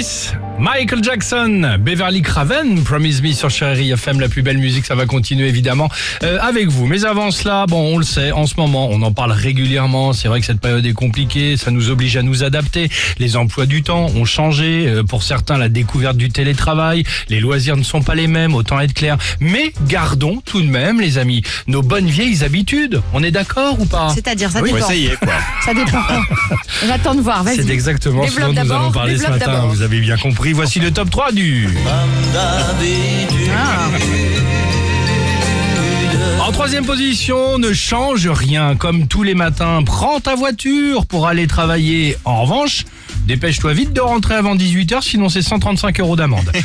Peace. Michael Jackson, Beverly Craven, Promise Me sur Chérie FM, la plus belle musique, ça va continuer évidemment euh, avec vous. Mais avant cela, bon, on le sait, en ce moment, on en parle régulièrement. C'est vrai que cette période est compliquée, ça nous oblige à nous adapter. Les emplois du temps ont changé. euh, pour certains, la découverte du télétravail, les loisirs ne sont pas les mêmes, autant être clair. Mais gardons tout de même, les amis, nos bonnes vieilles habitudes. On est d'accord ou pas? C'est-à-dire, ça Oui, dépend. Est, quoi. Ça dépend. J'attends de voir. C'est exactement ce dont nous allons parler ce matin. Vous avez bien compris. Voici le top 3 du. Ah. En troisième position, ne change rien. Comme tous les matins, prends ta voiture pour aller travailler. En revanche, dépêche-toi vite de rentrer avant 18h, sinon c'est 135 euros d'amende.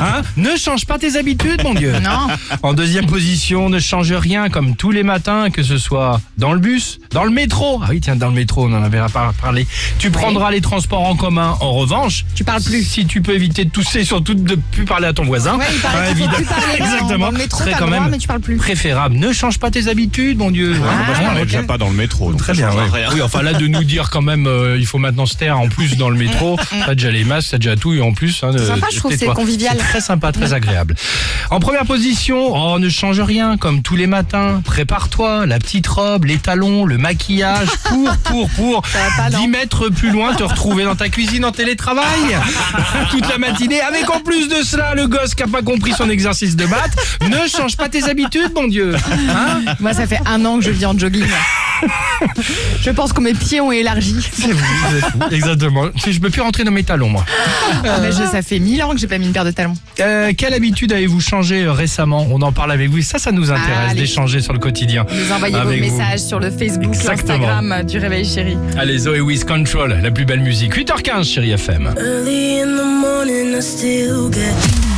Hein ne change pas tes habitudes, mon Dieu. Non. En deuxième position, ne change rien comme tous les matins, que ce soit dans le bus, dans le métro. Ah oui, tiens, dans le métro, on en avait pas parlé. Tu prendras les transports en commun. En revanche, Tu parles plus. Si tu peux éviter de tousser, surtout de ne plus parler à ton voisin. Ouais, il paraît qu'il faut plus évidemment. parler dans- Exactement. dans le métro, quand droit, même mais tu parles plus. préférable. Ne change pas tes habitudes, mon Dieu. Moi, je parlais déjà pas dans le métro. donc Très ça bien, changera ouais. rien. Oui, enfin là, de nous dire quand même, euh, il faut maintenant se en plus dans le métro. T'as déjà les masques, t'as déjà tout, et en plus. Hein, C'est de- sympa, je trouve, c'est convivial. Très sympa, très agréable. En première position, oh, ne change rien, comme tous les matins. Prépare-toi, la petite robe, les talons, le maquillage, pour, pour, pour, Ça va pas, non 10 mètres plus loin, te retrouver dans ta cuisine en télétravail. Toute la matinée, avec en plus de cela, le gosse qui a pas compris son exercice de maths. Ne change pas tes habitudes, mon Dieu. Hein Moi, ça fait un an que je vis en jogging. Je pense que mes pieds ont élargi. C'est vous, vous êtes fou. Exactement. Je peux plus rentrer dans mes talons, moi. Ah, mais je- ça fait mille ans que j'ai pas mis une paire de talons. Euh, quelle habitude avez-vous changé euh, récemment? On en parle avec vous. Ça, ça nous intéresse Allez. d'échanger sur le quotidien. Vous envoyez Avec vos vous. messages sur le Facebook, Exactement. l'Instagram du Réveil Chéri. Allez, Zoé Wiz Control, la plus belle musique. 8h15, chérie FM. Early in the morning, I still get.